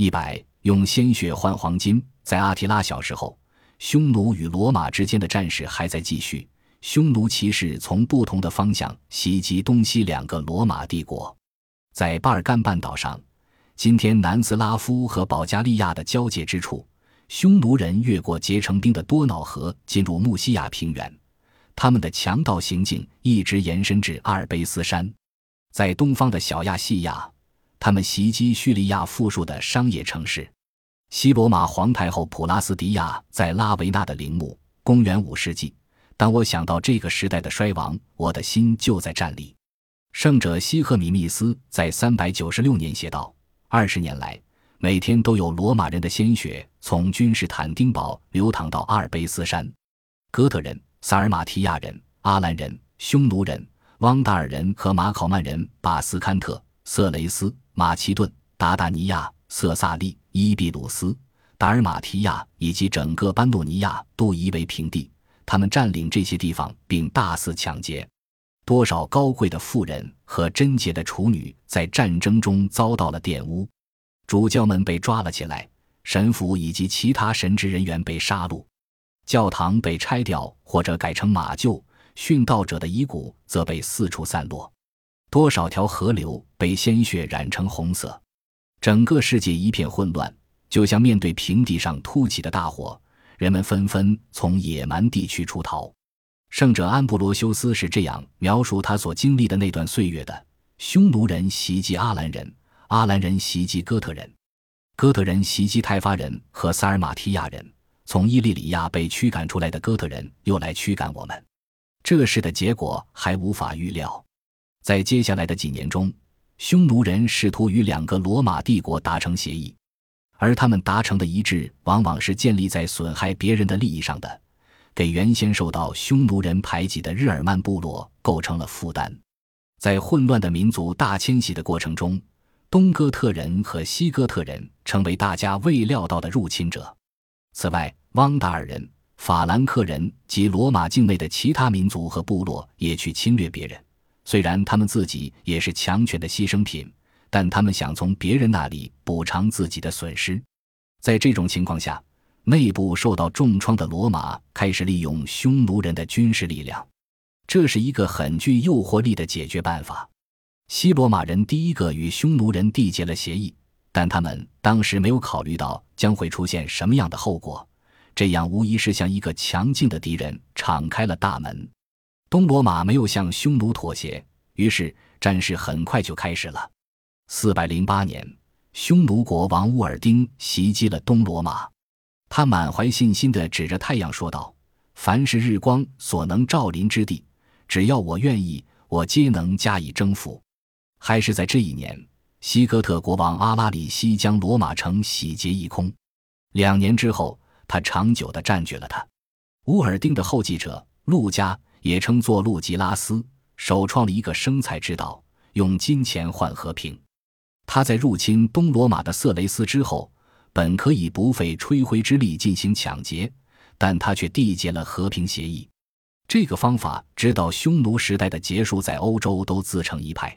一百用鲜血换黄金。在阿提拉小时候，匈奴与罗马之间的战事还在继续。匈奴骑士从不同的方向袭击东西两个罗马帝国。在巴尔干半岛上，今天南斯拉夫和保加利亚的交界之处，匈奴人越过结成冰的多瑙河，进入穆西亚平原。他们的强盗行径一直延伸至阿尔卑斯山。在东方的小亚细亚，他们袭击叙利亚富庶的商业城市。西罗马皇太后普拉斯迪亚在拉维纳的陵墓。公元五世纪，当我想到这个时代的衰亡，我的心就在战栗。圣者西赫米密斯在三百九十六年写道：“二十年来，每天都有罗马人的鲜血从君士坦丁堡流淌到阿尔卑斯山。哥特人、萨尔马提亚人、阿兰人、匈奴人、汪达尔人和马考曼人把斯堪特、色雷斯、马其顿、达达尼亚、色萨利。”伊比鲁斯、达尔马提亚以及整个班诺尼亚都夷为平地。他们占领这些地方，并大肆抢劫。多少高贵的妇人和贞洁的处女在战争中遭到了玷污。主教们被抓了起来，神父以及其他神职人员被杀戮，教堂被拆掉或者改成马厩，殉道者的遗骨则被四处散落。多少条河流被鲜血染成红色。整个世界一片混乱，就像面对平地上突起的大火，人们纷纷从野蛮地区出逃。圣者安布罗修斯是这样描述他所经历的那段岁月的：匈奴人袭击阿兰人，阿兰人袭击哥特人，哥特人袭击泰发人和萨尔马提亚人。从伊利里亚被驱赶出来的哥特人又来驱赶我们。这事的结果还无法预料。在接下来的几年中。匈奴人试图与两个罗马帝国达成协议，而他们达成的一致往往是建立在损害别人的利益上的，给原先受到匈奴人排挤的日耳曼部落构成了负担。在混乱的民族大迁徙的过程中，东哥特人和西哥特人成为大家未料到的入侵者。此外，汪达尔人、法兰克人及罗马境内的其他民族和部落也去侵略别人。虽然他们自己也是强权的牺牲品，但他们想从别人那里补偿自己的损失。在这种情况下，内部受到重创的罗马开始利用匈奴人的军事力量，这是一个很具诱惑力的解决办法。西罗马人第一个与匈奴人缔结了协议，但他们当时没有考虑到将会出现什么样的后果。这样无疑是向一个强劲的敌人敞开了大门。东罗马没有向匈奴妥协，于是战事很快就开始了。四百零八年，匈奴国王乌尔丁袭击了东罗马，他满怀信心地指着太阳说道：“凡是日光所能照临之地，只要我愿意，我皆能加以征服。”还是在这一年，西哥特国王阿拉里西将罗马城洗劫一空。两年之后，他长久地占据了它。乌尔丁的后继者陆家。也称作路吉拉斯，首创了一个生财之道，用金钱换和平。他在入侵东罗马的色雷斯之后，本可以不费吹灰之力进行抢劫，但他却缔结了和平协议。这个方法直到匈奴时代的结束，在欧洲都自成一派。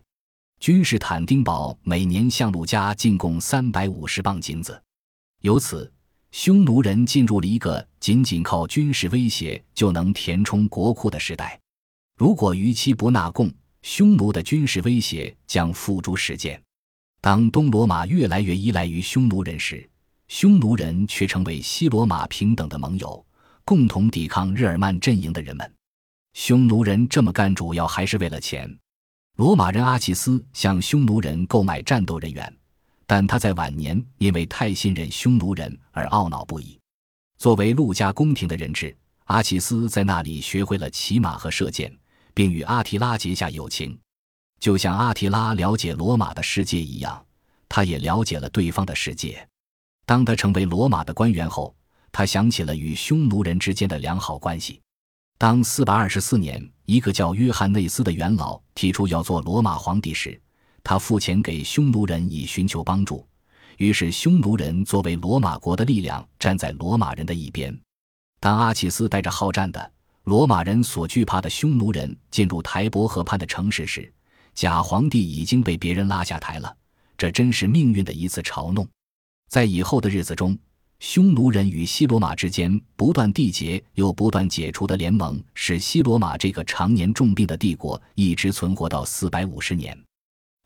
君士坦丁堡每年向陆家进贡三百五十磅金子，由此。匈奴人进入了一个仅仅靠军事威胁就能填充国库的时代。如果逾期不纳贡，匈奴的军事威胁将付诸实践。当东罗马越来越依赖于匈奴人时，匈奴人却成为西罗马平等的盟友，共同抵抗日耳曼阵营的人们。匈奴人这么干主要还是为了钱。罗马人阿奇斯向匈奴人购买战斗人员。但他在晚年因为太信任匈奴人而懊恼不已。作为陆家宫廷的人质，阿契斯在那里学会了骑马和射箭，并与阿提拉结下友情。就像阿提拉了解罗马的世界一样，他也了解了对方的世界。当他成为罗马的官员后，他想起了与匈奴人之间的良好关系。当四百二十四年，一个叫约翰内斯的元老提出要做罗马皇帝时，他付钱给匈奴人以寻求帮助，于是匈奴人作为罗马国的力量站在罗马人的一边。当阿契斯带着好战的罗马人所惧怕的匈奴人进入台伯河畔的城市时，假皇帝已经被别人拉下台了。这真是命运的一次嘲弄。在以后的日子中，匈奴人与西罗马之间不断缔结又不断解除的联盟，使西罗马这个常年重病的帝国一直存活到四百五十年。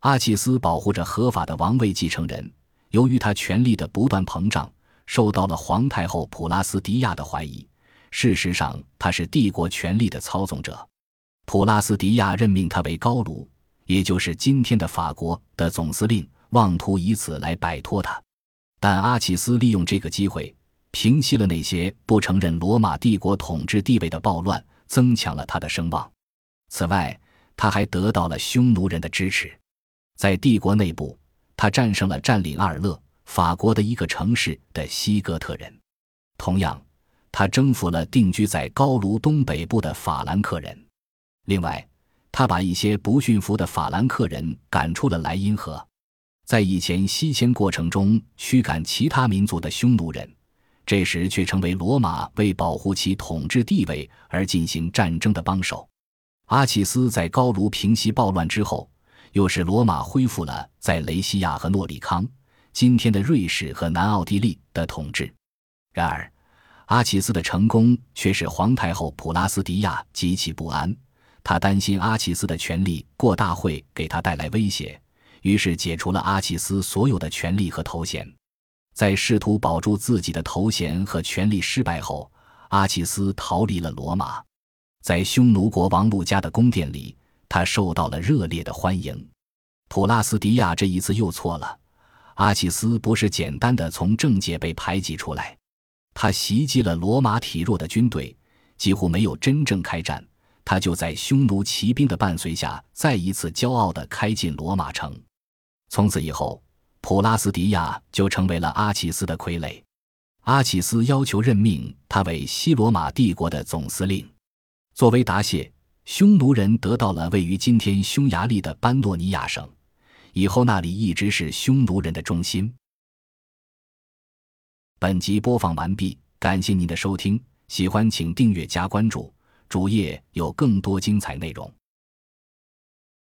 阿契斯保护着合法的王位继承人，由于他权力的不断膨胀，受到了皇太后普拉斯迪亚的怀疑。事实上，他是帝国权力的操纵者。普拉斯迪亚任命他为高卢，也就是今天的法国的总司令，妄图以此来摆脱他。但阿契斯利用这个机会，平息了那些不承认罗马帝国统治地位的暴乱，增强了他的声望。此外，他还得到了匈奴人的支持。在帝国内部，他战胜了占领阿尔勒法国的一个城市的西哥特人。同样，他征服了定居在高卢东北部的法兰克人。另外，他把一些不驯服的法兰克人赶出了莱茵河。在以前西迁过程中驱赶其他民族的匈奴人，这时却成为罗马为保护其统治地位而进行战争的帮手。阿契斯在高卢平息暴乱之后。又使罗马恢复了在雷西亚和诺里康（今天的瑞士和南奥地利）的统治。然而，阿奇斯的成功却使皇太后普拉斯迪亚极其不安。他担心阿奇斯的权力过大会给他带来威胁，于是解除了阿奇斯所有的权力和头衔。在试图保住自己的头衔和权力失败后，阿奇斯逃离了罗马，在匈奴国王路加的宫殿里。他受到了热烈的欢迎，普拉斯迪亚这一次又错了。阿契斯不是简单的从政界被排挤出来，他袭击了罗马体弱的军队，几乎没有真正开战。他就在匈奴骑兵的伴随下，再一次骄傲地开进罗马城。从此以后，普拉斯迪亚就成为了阿契斯的傀儡。阿契斯要求任命他为西罗马帝国的总司令，作为答谢。匈奴人得到了位于今天匈牙利的班诺尼亚省，以后那里一直是匈奴人的中心。本集播放完毕，感谢您的收听，喜欢请订阅加关注，主页有更多精彩内容。